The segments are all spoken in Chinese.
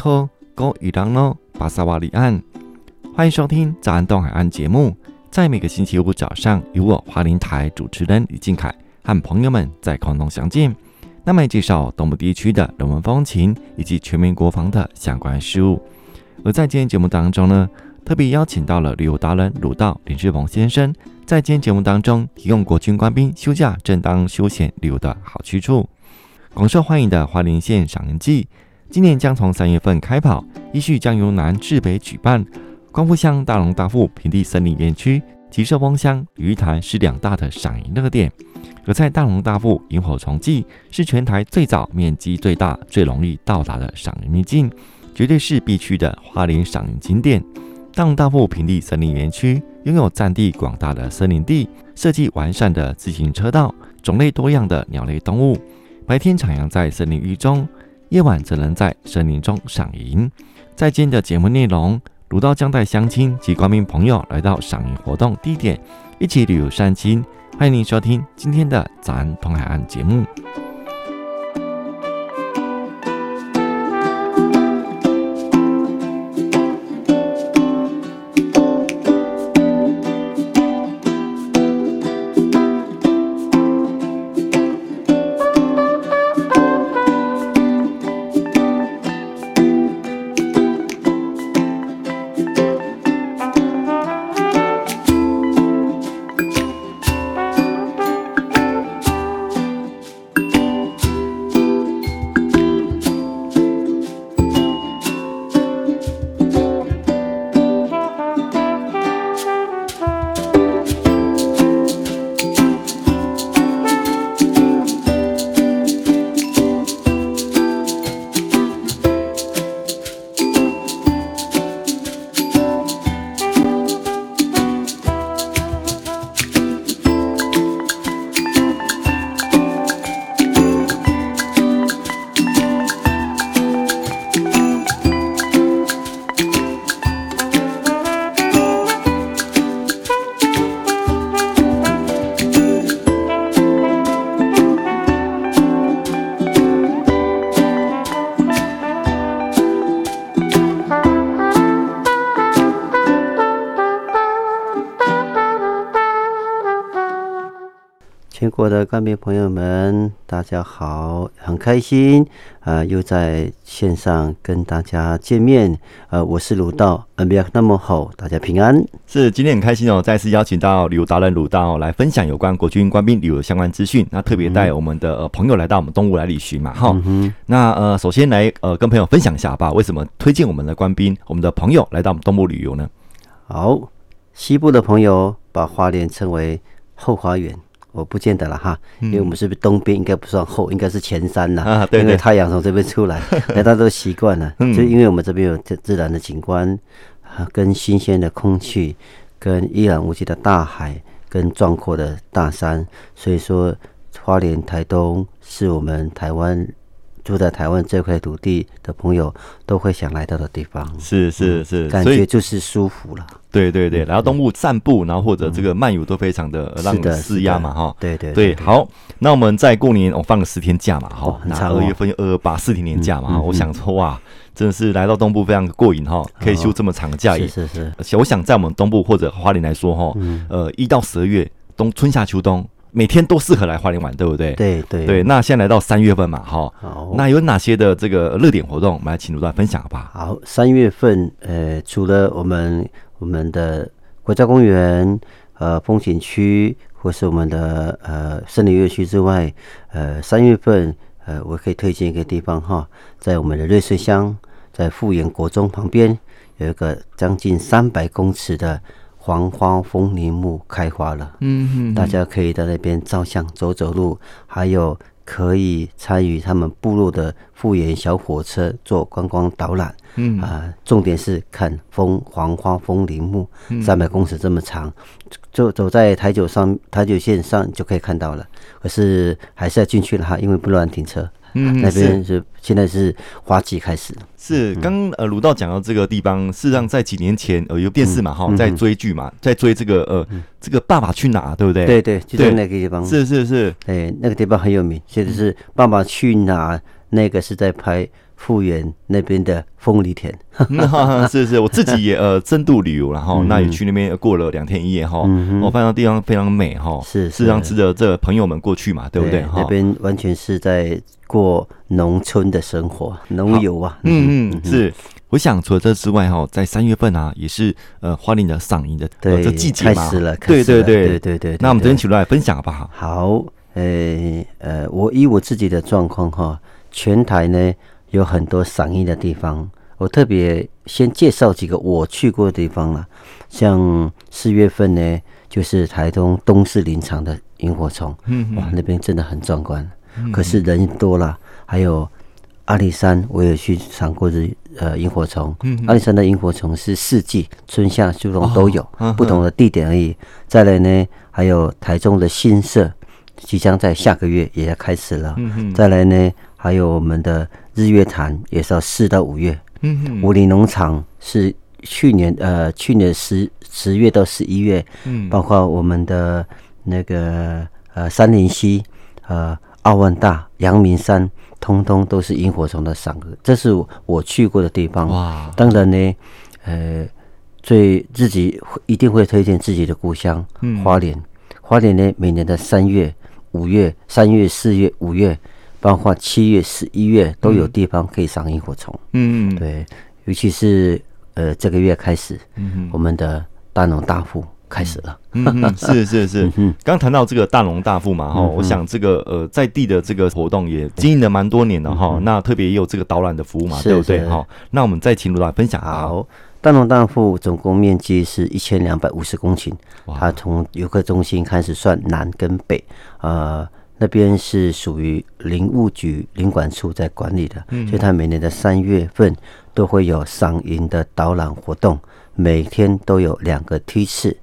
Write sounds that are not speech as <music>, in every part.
然后高伊朗诺巴萨瓦里岸，欢迎收听早安东海岸节目。在每个星期五早上，由我花莲台主持人李俊凯和朋友们在空中相见。那么介绍东部地区的人文风情以及全民国防的相关事务。而在今天节目当中呢，特别邀请到了旅游达人鲁道林志鹏先生，在今天节目当中提供国军官兵休假正当休闲旅游的好去处。广受欢迎的花莲县赏樱季，今年将从三月份开跑，依序将由南至北举办。光复乡大龙大富平地森林园区及社丰乡鱼潭是两大的赏樱热点。而在大龙大富萤火虫季是全台最早、面积最大、最容易到达的赏樱秘境，绝对是必去的花莲赏樱景点。大龙大富平地森林园区拥有占地广大的森林地，设计完善的自行车道，种类多样的鸟类动物。白天徜徉在森林域中，夜晚只能在森林中赏萤。在今天的节目内容，卢道将带乡亲及官兵朋友来到赏萤活动地点，一起旅游散心。欢迎您收听今天的早安东海岸节目。全国的官兵朋友们，大家好，很开心啊、呃，又在线上跟大家见面。呃，我是鲁道，恩比亚那么好，大家平安。是，今天很开心哦，再次邀请到旅游达人鲁道来分享有关国军官兵旅游相关资讯。那特别带我们的、呃、朋友来到我们东部来旅行嘛，哈、嗯。那呃，首先来呃跟朋友分享一下吧，为什么推荐我们的官兵、我们的朋友来到我们东部旅游呢？好，西部的朋友把花莲称为后花园。我不见得了哈，因为我们是不是东边应该不算后，应该是前山呐、啊，因为太阳从这边出来，<laughs> 大家都习惯了。就因为我们这边有自自然的景观，跟新鲜的空气，跟一览无际的大海，跟壮阔的大山，所以说花莲台东是我们台湾。住在台湾这块土地的朋友都会想来到的地方，是是是，感觉就是舒服了。对对对，来到东部散步，然后或者这个漫游都非常的让人释压嘛，哈。对对对，好，那我们在过年我放了十天假嘛，哈，那二月份二二八四天年假嘛，我想说哇，真的是来到东部非常过瘾哈，可以休这么长的假也是是。而且我想在我们东部或者花莲来说哈，呃，一到十二月冬春夏秋冬。每天都适合来花莲玩，对不对？对对对。那现在来到三月份嘛，哈。好。那有哪些的这个热点活动，我们来请鲁道分享好不好？好，三月份，呃，除了我们我们的国家公园、呃风景区，或是我们的呃森林乐区之外，呃，三月份，呃，我可以推荐一个地方哈，在我们的瑞穗乡，在富源国中旁边，有一个将近三百公尺的。黄花风铃木开花了，嗯哼，大家可以在那边照相、走走路，还有可以参与他们部落的复原小火车做观光导览，嗯。啊，重点是看风黄花风铃木，三百公尺这么长，就走在台九上台九线上就可以看到了，可是还是要进去了哈，因为不能停车。嗯，那边是。现在是花季开始。是刚呃鲁道讲到这个地方，事实上在几年前呃有电视嘛哈，在追剧嘛，在追这个呃这个《爸爸去哪儿》，对不对？对对，就在那个地方。是是是，哎，那个地方很有名，现在是《爸爸去哪儿》那个是在拍富源那边的凤梨田。<laughs> 是是，我自己也 <laughs> 呃深度旅游，然后那也去那边过了两天一夜哈，我发现地方非常美哈。是，是让值得这朋友们过去嘛，对不对？那边完全是在过农村的生活，农游啊。嗯嗯，是。我想除了这之外哈，在三月份啊，也是呃花莲的赏樱的这季节嘛。开始了，对对对对对对。那我们今天请来分享好不好？好，呃呃，我以我自己的状况哈，全台呢有很多赏樱的地方，我特别先介绍几个我去过的地方了。像四月份呢，就是台东东势林场的萤火虫，嗯哇，那边真的很壮观，可是人多了，还有。阿里山我也去赏过日呃萤火虫，阿里山的萤火虫是四季春夏秋冬都有，不同的地点而已。再来呢，还有台中的新社，即将在下个月也要开始了。再来呢，还有我们的日月潭也是要四到五月。嗯武陵农场是去年呃去年十十月到十一月，嗯包括我们的那个呃三林溪呃奥万大阳明山。通通都是萤火虫的赏，这是我去过的地方。哇！当然呢，呃，最自己一定会推荐自己的故乡花莲。花莲呢，每年的三月、五月、三月、四月、五月，包括七月、十一月，都有地方可以赏萤火虫。嗯，对，尤其是呃这个月开始，嗯我们的大农大富。开始了，嗯，<laughs> 是是是，刚谈到这个大农大富嘛，哈，我想这个呃在地的这个活动也经营了蛮多年了哈，那特别也有这个导览的服务嘛，对不对？哈，那我们再请卢来分享。好，大农大富总共面积是一千两百五十公顷，它从游客中心开始算南跟北，呃，那边是属于林务局林管处在管理的，所以他每年的三月份都会有赏樱的导览活动，每天都有两个梯次。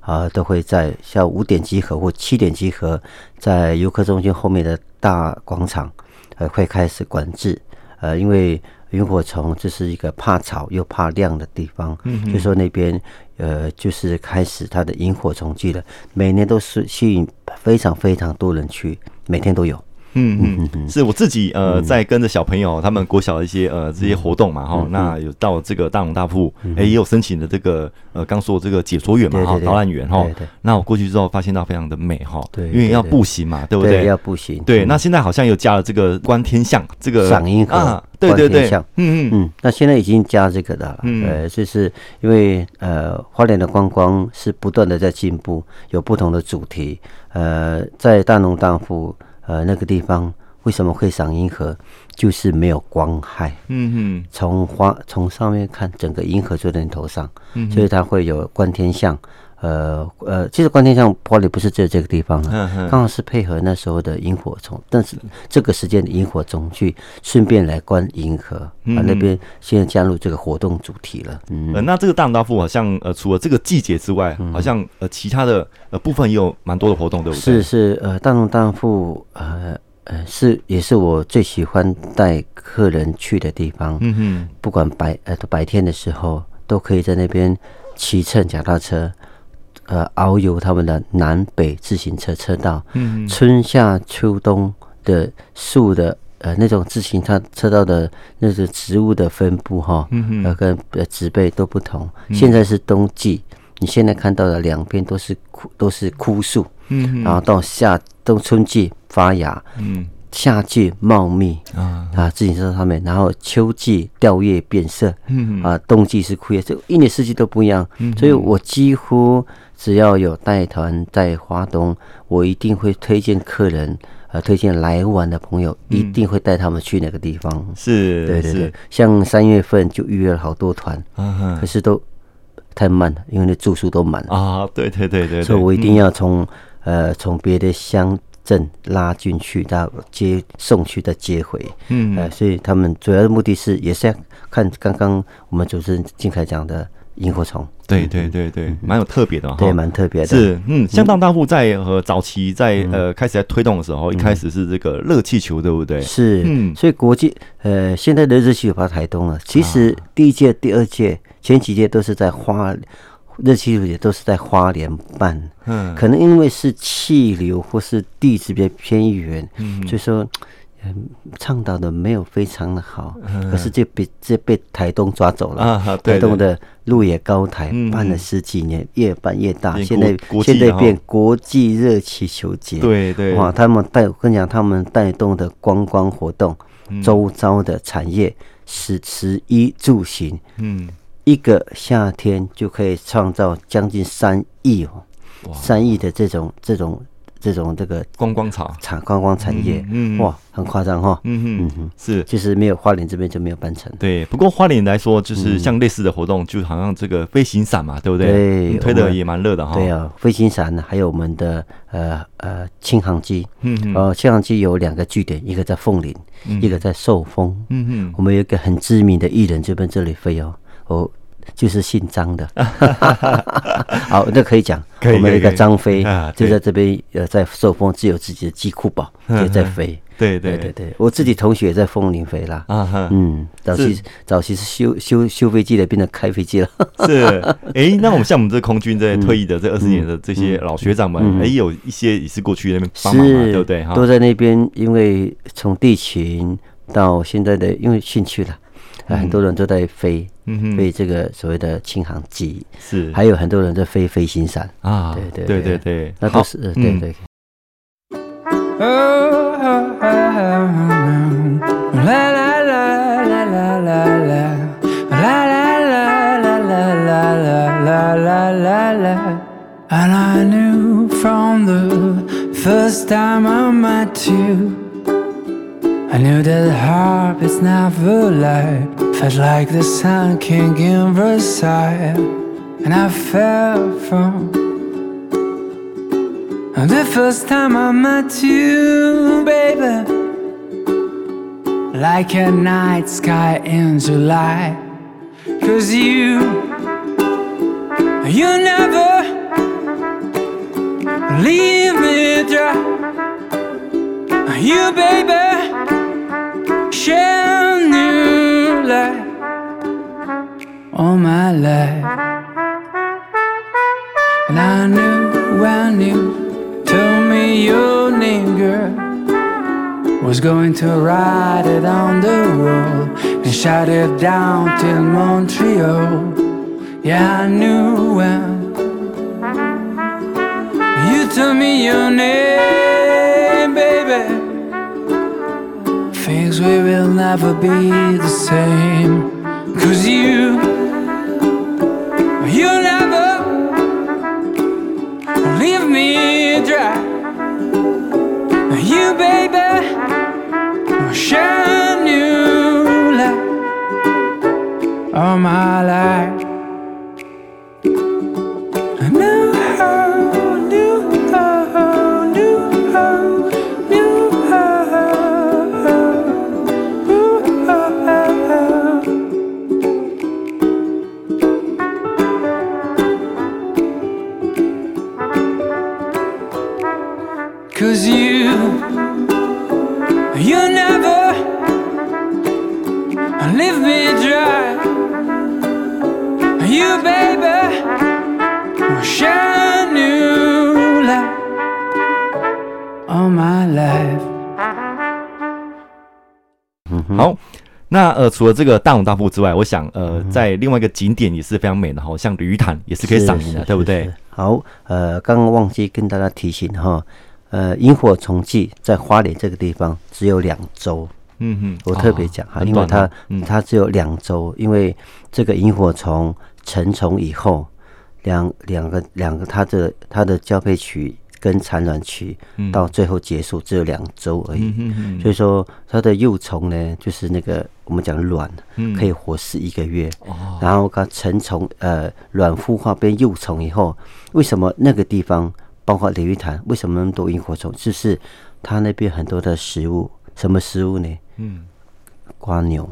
啊，都会在下午五点集合或七点集合，在游客中心后面的大广场，呃，会开始管制。呃，因为萤火虫这是一个怕吵又怕亮的地方，嗯就，说那边呃，就是开始它的萤火虫季了。每年都是吸引非常非常多人去，每天都有。嗯嗯嗯，是我自己呃，在跟着小朋友他们国小的一些呃这些活动嘛哈，那有到这个大农大富，哎也有申请的这个呃刚说这个解说员嘛哈，导览员哈，那我过去之后发现到非常的美哈，对，因为要步行嘛，对不对？要步行。对，那现在好像又加了这个观天象这个赏樱啊，对对对，嗯嗯。嗯，那现在已经加这个了，呃，就是因为呃花莲的观光是不断的在进步，有不同的主题，呃，在大农大富。呃，那个地方为什么会赏银河？就是没有光害。嗯哼，从花从上面看，整个银河就在你头上，嗯、所以它会有观天象。呃呃，其实观天象玻璃不是只有这个地方啊，刚、好是配合那时候的萤火虫，但是这个时间的萤火虫去顺便来观银河，啊，那边现在加入这个活动主题了。嗯、呃，那这个大农大富好像呃，除了这个季节之外，好像呃其他的呃部分也有蛮多的活动，对不对？是是，呃，大龙大富呃呃是也是我最喜欢带客人去的地方。嗯哼，不管白呃白天的时候，都可以在那边骑乘脚踏车。呃，遨游他们的南北自行车车道，嗯，春夏秋冬的树的呃那种自行车车道的那种植物的分布哈，嗯呃跟植被都不同。现在是冬季，你现在看到的两边都是枯都是枯树，嗯，然后到夏冬春季发芽，嗯。夏季茂密啊。啊，自行车上面，然后秋季掉叶变色，嗯啊，冬季是枯叶，这一年四季都不一样。嗯，所以我几乎只要有带团在华东，我一定会推荐客人，呃，推荐来玩的朋友，一定会带他们去那个地方。是，对对对，像三月份就预约了好多团，可是都太慢了，因为那住宿都满了。啊。对对对对，所以我一定要从呃从别的乡。镇拉进去，到接送去再接回，嗯，呃，所以他们主要的目的是也是要看刚刚我们主持人金凯讲的萤火虫，对对对对，蛮有特别的哈，对，蛮特别的，是，嗯，像当大富在和早期在呃开始在推动的时候，一开始是这个热气球，对不对？是，嗯，所以国际呃现在的热气球跑台东了，其实第一届、第二届、前几届都是在花。热气球也都是在花莲办，嗯，可能因为是气流或是地质比较偏远，嗯，所以说，嗯，倡导的没有非常的好，可是就被这被台东抓走了。啊，台东的鹿野高台办了十几年，越办越大，现在现在变国际热气球节。对对，哇，他们带我跟你讲，他们带动的观光活动，周遭的产业，食食衣住行，嗯，一个夏天就可以创造将近三亿哦，三亿的这种这种。这种这个观光产产观光产业，嗯，哇，很夸张哈，嗯嗯嗯，是，就是没有花莲这边就没有办成。对，不过花莲来说，就是像类似的活动，就好像这个飞行伞嘛，对不对？对，推的也蛮热的哈。对啊，飞行伞还有我们的呃呃轻航机，嗯嗯，呃轻航机有两个据点，一个在凤林，一个在寿丰，嗯哼，我们有一个很知名的艺人就奔这里飞哦，哦。就是姓张的，<laughs> 好，那可以讲，我们那个张飞就在这边，呃，在受封自有自己的机库堡，<laughs> 也在飞。对对。对对，我自己同学也在凤林飞啦。<laughs> 嗯，早期早期是修修修飞机的，变成开飞机了。是，哎，那我们像我们这空军这些退役的这二十年的这些老学长们，哎，有一些也是过去那边帮忙嘛，对不对？都在那边，因为从地勤到现在的，因为兴趣了。很多人都在飞，飞这个所谓的轻航机，是，还有很多人在飞飞行伞啊，对对对对，那都是对对。I knew that heart is never light. Felt like the sun king in Versailles And I fell from The first time I met you, baby. Like a night sky in July. Cause you You never Leave me dry You, baby share new life all my life. And I knew, I knew, told me your name, girl. Was going to ride it on the road and shout it down till Montreal. Yeah, I knew well. You told me your name, things we will never be the same. Cause you, you never leave me dry. You, baby, shine new light all my life. 呃，除了这个大勇大富之外，我想呃，在另外一个景点也是非常美的哈，像吕潭也是可以赏萤的，对不对？好，呃，刚刚忘记跟大家提醒哈，呃，萤火虫季在花莲这个地方只有两周，嗯嗯，我特别讲哈，因为它它只有两周，因为这个萤火虫成虫以后，两两个两个它的它的交配区。跟产卵期到最后结束只有两周而已，所以说它的幼虫呢，就是那个我们讲卵，可以活十一个月。然后它成虫，呃，卵孵化变幼虫以后，为什么那个地方包括鲤鱼潭，为什么那么多萤火虫？就是它那边很多的食物，什么食物呢？嗯，瓜牛。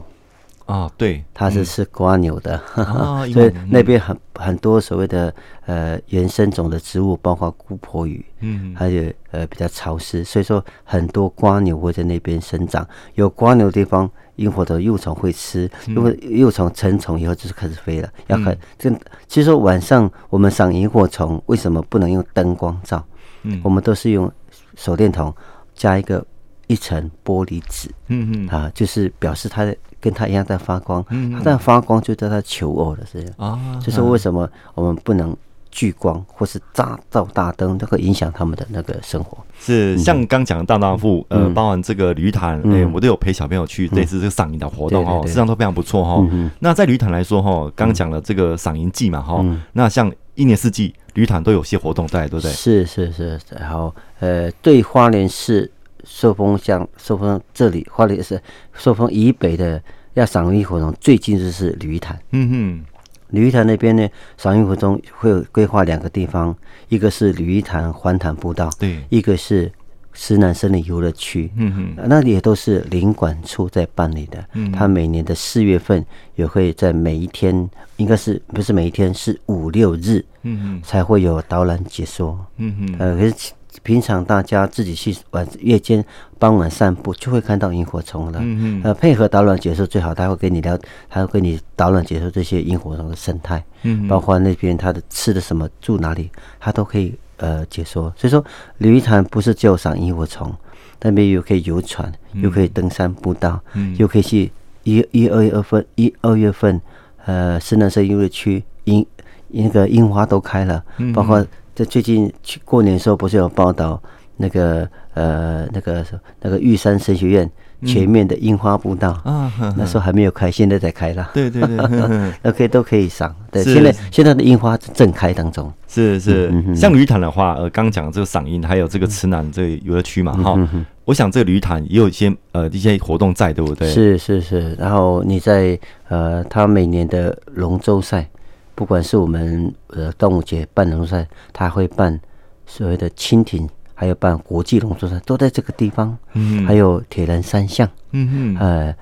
啊，对，它是吃瓜牛的，嗯、<laughs> 所以那边很很多所谓的呃原生种的植物，包括姑婆芋，嗯，还有呃比较潮湿，所以说很多瓜牛会在那边生长。有瓜牛的地方，萤火的幼虫会吃，因为幼虫成虫以后就是开始飞了，要看这。其实晚上我们赏萤火虫，为什么不能用灯光照？嗯，我们都是用手电筒加一个一层玻璃纸，嗯嗯啊，就是表示它跟它一样在发光，嗯它在发光就叫它求偶的这样。啊，就是为什么我们不能聚光或是照照大灯，都会影响他们的那个生活。是像刚讲的大大富，呃，包含这个旅潭，哎，我都有陪小朋友去类似这个赏银的活动哦，实际上都非常不错哈。那在旅潭来说哈，刚讲了这个赏银季嘛哈，那像一年四季旅潭都有些活动在，对不对？是是是，然后呃，对花莲市寿丰乡寿丰这里花莲是寿丰以北的要赏银活动，最近就是鲤鱼潭。嗯哼。鲤鱼潭那边呢，赏银活动会有规划两个地方，一个是鲤鱼潭环潭步道，对，一个是石南森林游乐区，嗯哼，那里也都是林管处在办理的。嗯，他每年的四月份也会在每一天，应该是不是每一天是五六日，嗯哼，才会有导览解说，嗯哼，呃，可是。平常大家自己去晚夜间傍晚散步，就会看到萤火虫了。嗯嗯。呃，配合导览解说最好，他会跟你聊，他会跟你导览解说这些萤火虫的生态。嗯。包括那边它的吃的什么，住哪里，他都可以呃解说。所以说，鲤鱼潭不是只有赏萤火虫，那边又可以游船，又可以登山步道，嗯，又可以去一一二月份一二月份，呃，深南森林游乐区樱那个樱花都开了，包括。这最近去过年的时候，不是有报道那个呃那个那个玉山神学院前面的樱花步道啊，那时候还没有开，现在才开了。对对对，那可以都可以赏。对，现在现在的樱花正开当中。是是，像旅潭的话，呃，刚讲这个赏樱，还有这个池南这个游乐区嘛，哈，我想这个旅潭也有一些呃一些活动在，对不对？是是是，然后你在呃，他每年的龙舟赛。不管是我们呃端午节办龙舟赛，他会办所谓的蜻蜓，还有办国际龙舟赛，都在这个地方。嗯，还有铁人三项，嗯嗯，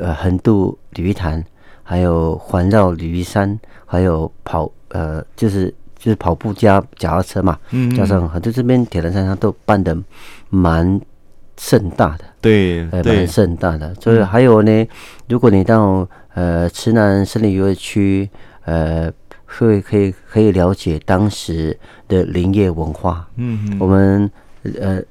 呃，横渡鲤鱼潭，还有环绕鲤鱼山，还有跑呃，就是就是跑步加脚踏车嘛，嗯，加上很多这边铁人三项都办的蛮盛大的，对，呃，蛮盛大的。所以还有呢，如果你到呃池南森林游乐区，呃。会可以可以了解当时的林业文化。嗯哼，我们呃，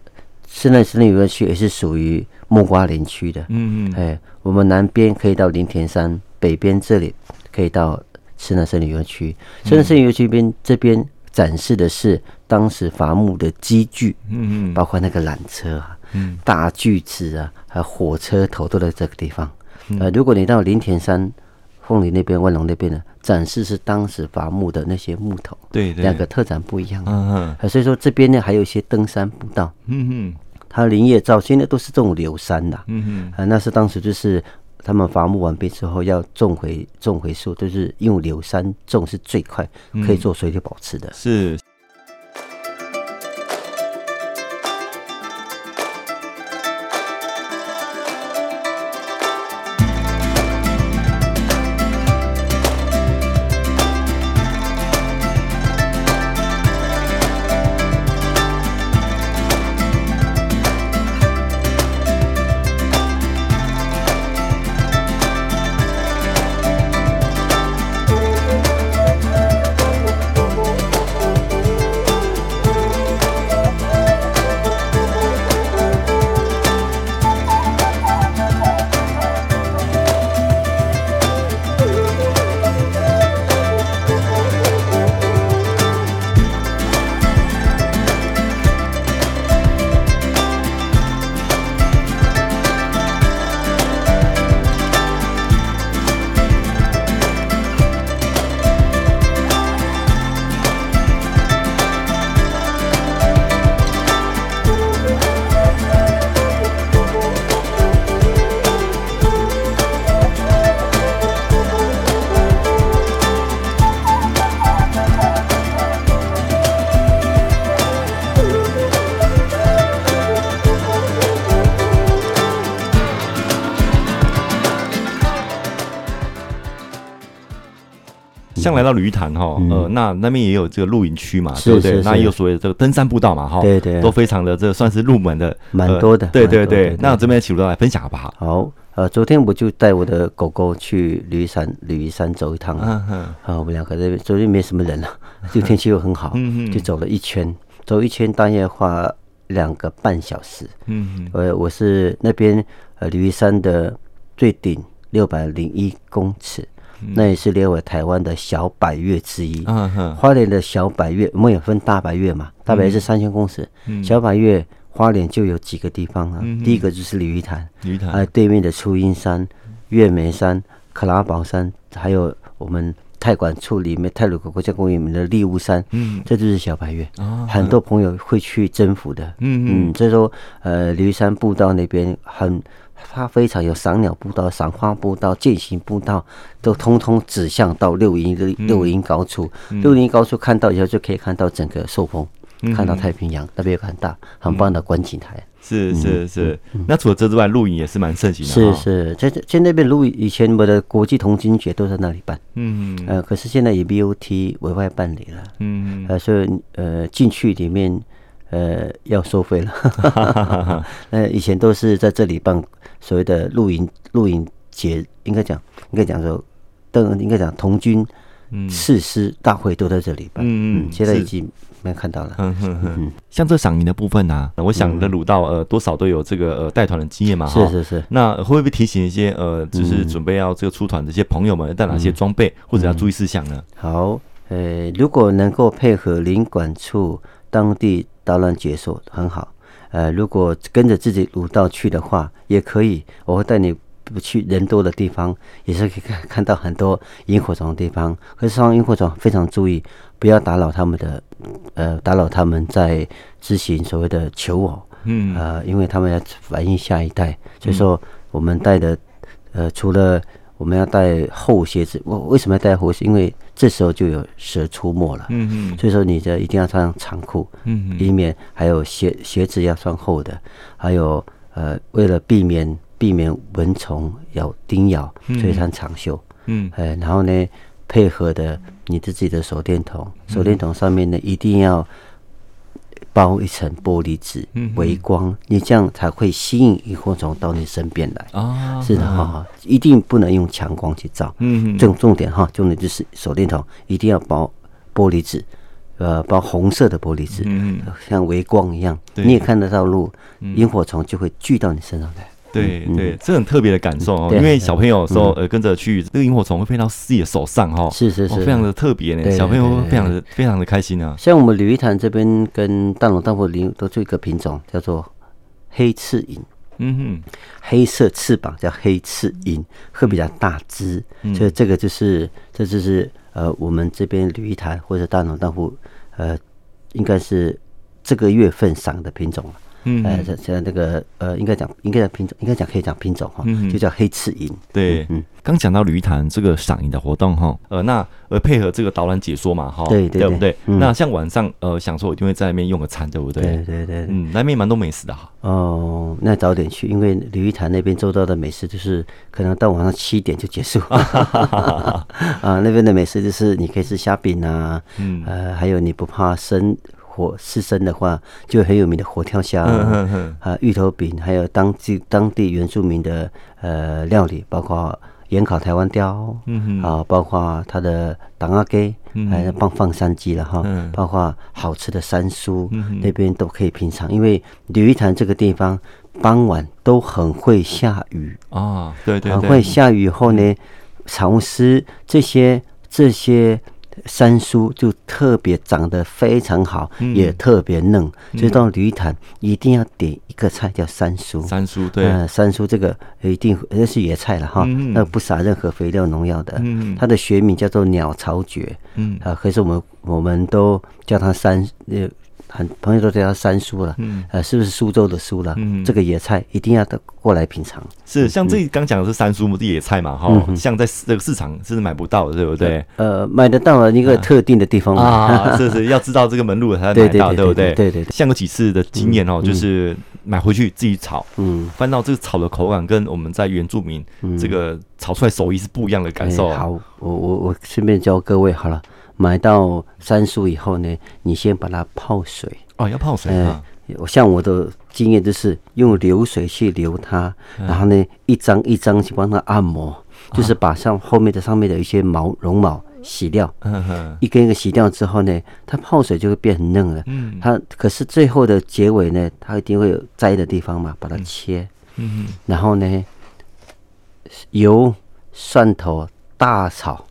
室内森林游乐区也是属于木瓜林区的。嗯嗯，哎，我们南边可以到林田山，北边这里可以到池南森林游乐区。池南森林游乐区边这边展示的是当时伐木的机具。嗯嗯，包括那个缆车啊，嗯，大锯子啊，还有火车头都在这个地方。呃，如果你到林田山。凤梨那边、万隆那边的展示是当时伐木的那些木头，对，对，两个特展不一样。嗯嗯，所以说这边呢还有一些登山步道。嗯哼，它林业造现在都是这种柳杉的。嗯哼，啊，那是当时就是他们伐木完毕之后要种回种回树，就是用柳杉种是最快，可以做水土保持的。嗯、是。像来到旅潭哈，呃，那那边也有这个露营区嘛，对不对？那也有所谓的这个登山步道嘛，哈，对对，都非常的这个算是入门的，蛮多的，对对对。那这边请卢导来分享好不好？好，呃，昨天我就带我的狗狗去鲤鱼山，鲤鱼山走一趟，嗯嗯，啊，我们两个这边昨天没什么人了，<laughs> 就天气又很好，嗯嗯，就走了一圈，走一圈大约花两个半小时。嗯，呃，我是那边呃鲤鱼山的最顶六百零一公尺，嗯、那也是列为台湾的小百岳之一。花莲的小百岳，我们有分大百岳嘛？大百岳是三千公尺，嗯、小百岳花莲就有几个地方啊。嗯、第一个就是鲤鱼潭，鲤鱼潭还有对面的初音山、月眉山、克拉宝山，还有我们。太管处里面，泰鲁阁国家公园里面的利乌山，嗯，这就是小白月，哦、很多朋友会去征服的，嗯嗯，所以说，呃，鲤鱼山步道那边很，它非常有赏鸟步道、赏花步道、践行步道，都通通指向到六营的六营高处，嗯、六营高处看到以后就可以看到整个寿丰，嗯、看到太平洋那边有很大很棒的观景台。嗯是是是，那除了这之外，露营也是蛮盛行的。是是，在在那边露营，以前我的国际童军节都在那里办。嗯呃，可是现在以 BOT 委外办理了。嗯呃，所以呃进去里面呃要收费了。<laughs> 那，以前都是在这里办所谓的露营露营节，应该讲应该讲说，邓应该讲童军誓师大会都在这里办。嗯嗯，现在已经。没看到了，嗯哼哼，像这赏银的部分呢、啊，我想的鲁道呃多少都有这个呃带团的经验嘛，是是是，那会不会提醒一些呃就是准备要这个出团的一些朋友们带哪些装备或者要注意事项呢？好，呃，如果能够配合领馆处当地导览解说很好，呃，如果跟着自己鲁道去的话也可以，我会带你。不去人多的地方，也是可以看看到很多萤火虫的地方。可是上萤火虫非常注意，不要打扰他们的，呃，打扰他们在执行所谓的求偶，嗯，呃，因为他们要反映下一代。所以说，我们带的，呃，除了我们要带厚鞋子，我为什么要带厚鞋？因为这时候就有蛇出没了，嗯嗯。所以说，你这一定要穿长裤，嗯嗯，以免还有鞋鞋子要穿厚的，还有呃，为了避免。避免蚊虫咬叮咬，所以穿长袖。嗯，呃，然后呢，配合的你的自己的手电筒，手电筒上面呢一定要包一层玻璃纸，微光，你这样才会吸引萤火虫到你身边来。啊，是的哈，一定不能用强光去照。嗯，重重点哈，重点就是手电筒一定要包玻璃纸，呃，包红色的玻璃纸，嗯，像微光一样，你也看得到路，萤火虫就会聚到你身上来。对对，这很特别的感受哦，因为小朋友说呃跟着去，这个萤火虫会飞到自己的手上哈，是是是，非常的特别呢，小朋友会非常的非常的开心啊。像我们鲤鱼潭这边跟大龙大凤林都做一个品种叫做黑翅萤，嗯哼，黑色翅膀叫黑翅萤，会比较大只，所以这个就是这就是呃我们这边鲤鱼潭或者大龙大凤呃应该是这个月份赏的品种了。嗯，呃，这这那个呃，应该讲，应该讲品种，应该讲可以讲品种哈，嗯、就叫黑翅萤。对，嗯，刚讲到鲤鱼潭这个赏银的活动哈，呃，那呃配合这个导览解说嘛哈，对对，对不对？嗯、那像晚上呃，想说我一定会在那边用个餐，对不对？对对对，嗯，那边蛮多美食的哈。哦，那早点去，因为鲤鱼潭那边周到的美食就是可能到晚上七点就结束。<laughs> 啊，那边的美食就是你可以吃虾饼啊，嗯，呃，还有你不怕生。火刺身的话，就很有名的活跳虾啊，芋头饼，还有当地当地原住民的呃料理，包括盐烤台湾雕，嗯啊，包括它的党阿给，还有放放山鸡了哈，包括好吃的山苏，那边都可以品尝。因为鲤鱼潭这个地方傍晚都很会下雨。啊，对对，很会下雨以后呢，潮湿这些这些。山苏就特别长得非常好，嗯、也特别嫩，所以到鲤鱼潭一定要点一个菜叫三叔。三叔对，呃，山苏这个一定那是野菜了哈，嗯、那不撒任何肥料农药的。嗯、它的学名叫做鸟巢蕨，嗯啊，可是我们我们都叫它三呃。很朋友都叫它三叔了，嗯，呃，是不是苏州的苏了？嗯，这个野菜一定要得过来品尝。是，像这刚讲的是山苏的野菜嘛，哈，像在这个市场是买不到的，对不对？呃，买得到的一个特定的地方啊，是是，要知道这个门路才能买到，对不对？对对。像过几次的经验哦，就是买回去自己炒，嗯，翻到这个炒的口感跟我们在原住民这个炒出来手艺是不一样的感受。好，我我我顺便教各位好了。买到山苏以后呢，你先把它泡水。哦，要泡水啊。我、呃、像我的经验就是用流水去流它，嗯、然后呢一张一张去帮它按摩，啊、就是把上后面的上面的一些毛绒毛洗掉，一根一根洗掉之后呢，它泡水就会变很嫩了。嗯，它可是最后的结尾呢，它一定会有摘的地方嘛，把它切，然后呢，油、蒜头大炒，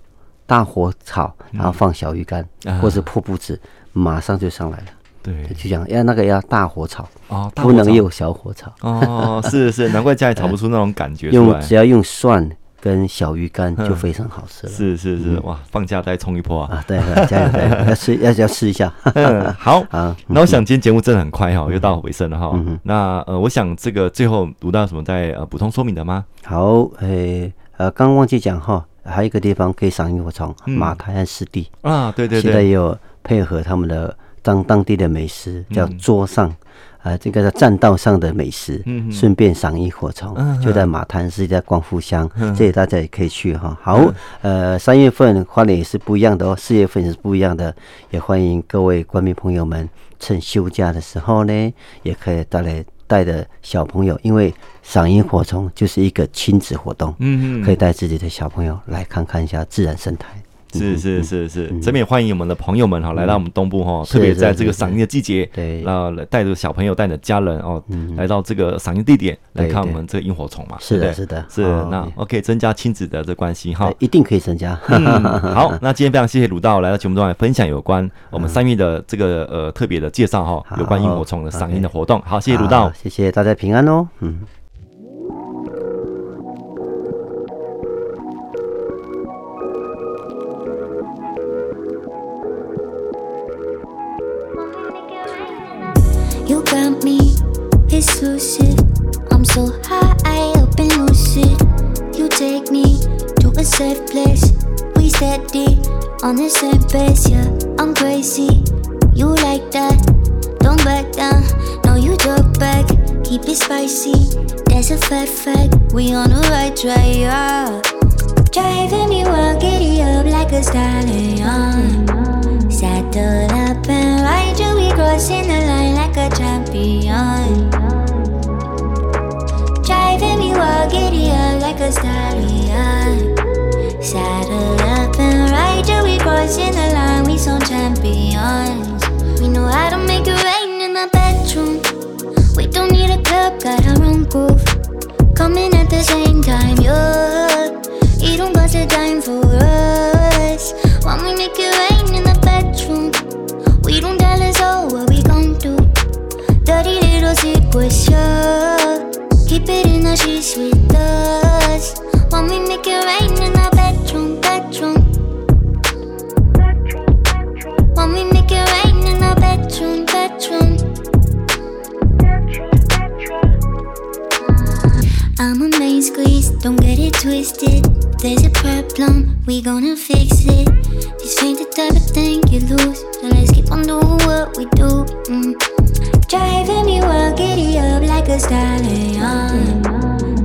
大火炒，然后放小鱼干、嗯、或者破布子，马上就上来了。对，就这样，要那个要大火炒哦，不能用小火炒。哦，是是，难怪家里炒不出那种感觉。<laughs> 用只要用蒜跟小鱼干就非常好吃了。是是是，哇，放假再冲一波啊！啊，对，加油加油，<laughs> 要吃要要吃一下。嗯，好 <laughs> 啊。那我想今天节目真的很快哈，又到尾声了哈。那呃，我想这个最后读到什么再呃补充说明的吗？好，诶呃，刚忘记讲哈，还有一个地方可以赏萤火虫，马台和湿地。啊，对对对，现在也有配合他们的。当当地的美食叫桌上，啊，这个叫栈道上的美食，顺便赏萤火虫，就在马滩，是在光复乡，这里大家也可以去哈。好，呃，三月份花莲也是不一样的哦，四月份也是不一样的，也欢迎各位观众朋友们趁休假的时候呢，也可以带来带着小朋友，因为赏萤火虫就是一个亲子活动，嗯嗯，可以带自己的小朋友来看看一下自然生态。是是是是，这边也欢迎我们的朋友们哈，来到我们东部哈，特别在这个赏樱的季节，对，然后带着小朋友、带着家人哦，来到这个赏樱地点来看我们这个萤火虫嘛，是的，是的，是那 OK，增加亲子的这关系哈，一定可以增加。<laughs> 好，那今天非常谢谢鲁道来到节目中来分享有关我们三月的这个呃特别的介绍哈，有关萤火虫的赏樱的活动。好，谢谢鲁道，谢谢大家平安哦，嗯。lucid. I'm so high up and lucid. You take me to a safe place. We steady on the same pace, yeah. I'm crazy. You like that? Don't back down. No, you talk back. Keep it spicy. That's a fat fact. We on the right track, yeah. Driving me wild, giddy up like a stallion. Saddle up and ride You we crossing the line like a champion giddy up like a stallion. Saddle up and ride till we crossing the line. We some champions. We know how to make it rain in the bedroom. We don't need a club, got our own groove. Coming at the same time, yeah. You don't got the time for us. When we make it rain in the bedroom, we don't tell us all what we gon' do. Dirty little secrets, yeah теперь наши светать When we make it rain in our bedroom, bedroom. When we make it rain in our bedroom, bedroom. I'm a main squeeze, don't get it twisted. There's a problem, we gonna fix it. This ain't the type of thing you lose So let's keep on doing what we do mm. Driving me wild, giddy up like a stallion.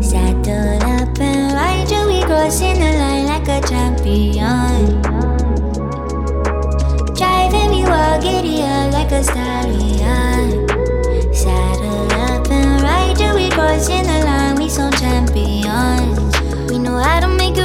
Saddle up and ride you, we crossing the line like a champion. Driving me wild, giddy up like a stallion. Saddle up and ride you, we crossing the line, we so champions. We know how to make you